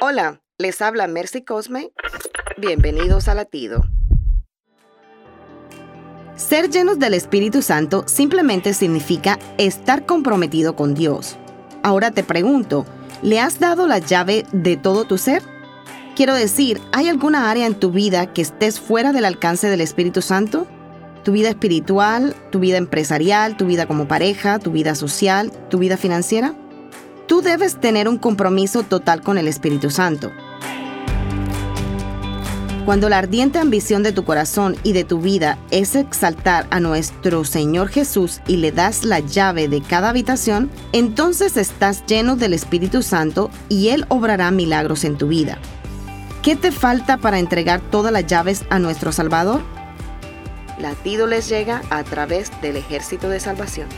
Hola, les habla Mercy Cosme. Bienvenidos a Latido. Ser llenos del Espíritu Santo simplemente significa estar comprometido con Dios. Ahora te pregunto, ¿le has dado la llave de todo tu ser? Quiero decir, ¿hay alguna área en tu vida que estés fuera del alcance del Espíritu Santo? ¿Tu vida espiritual, tu vida empresarial, tu vida como pareja, tu vida social, tu vida financiera? Tú debes tener un compromiso total con el Espíritu Santo. Cuando la ardiente ambición de tu corazón y de tu vida es exaltar a nuestro Señor Jesús y le das la llave de cada habitación, entonces estás lleno del Espíritu Santo y Él obrará milagros en tu vida. ¿Qué te falta para entregar todas las llaves a nuestro Salvador? Latido les llega a través del ejército de salvación.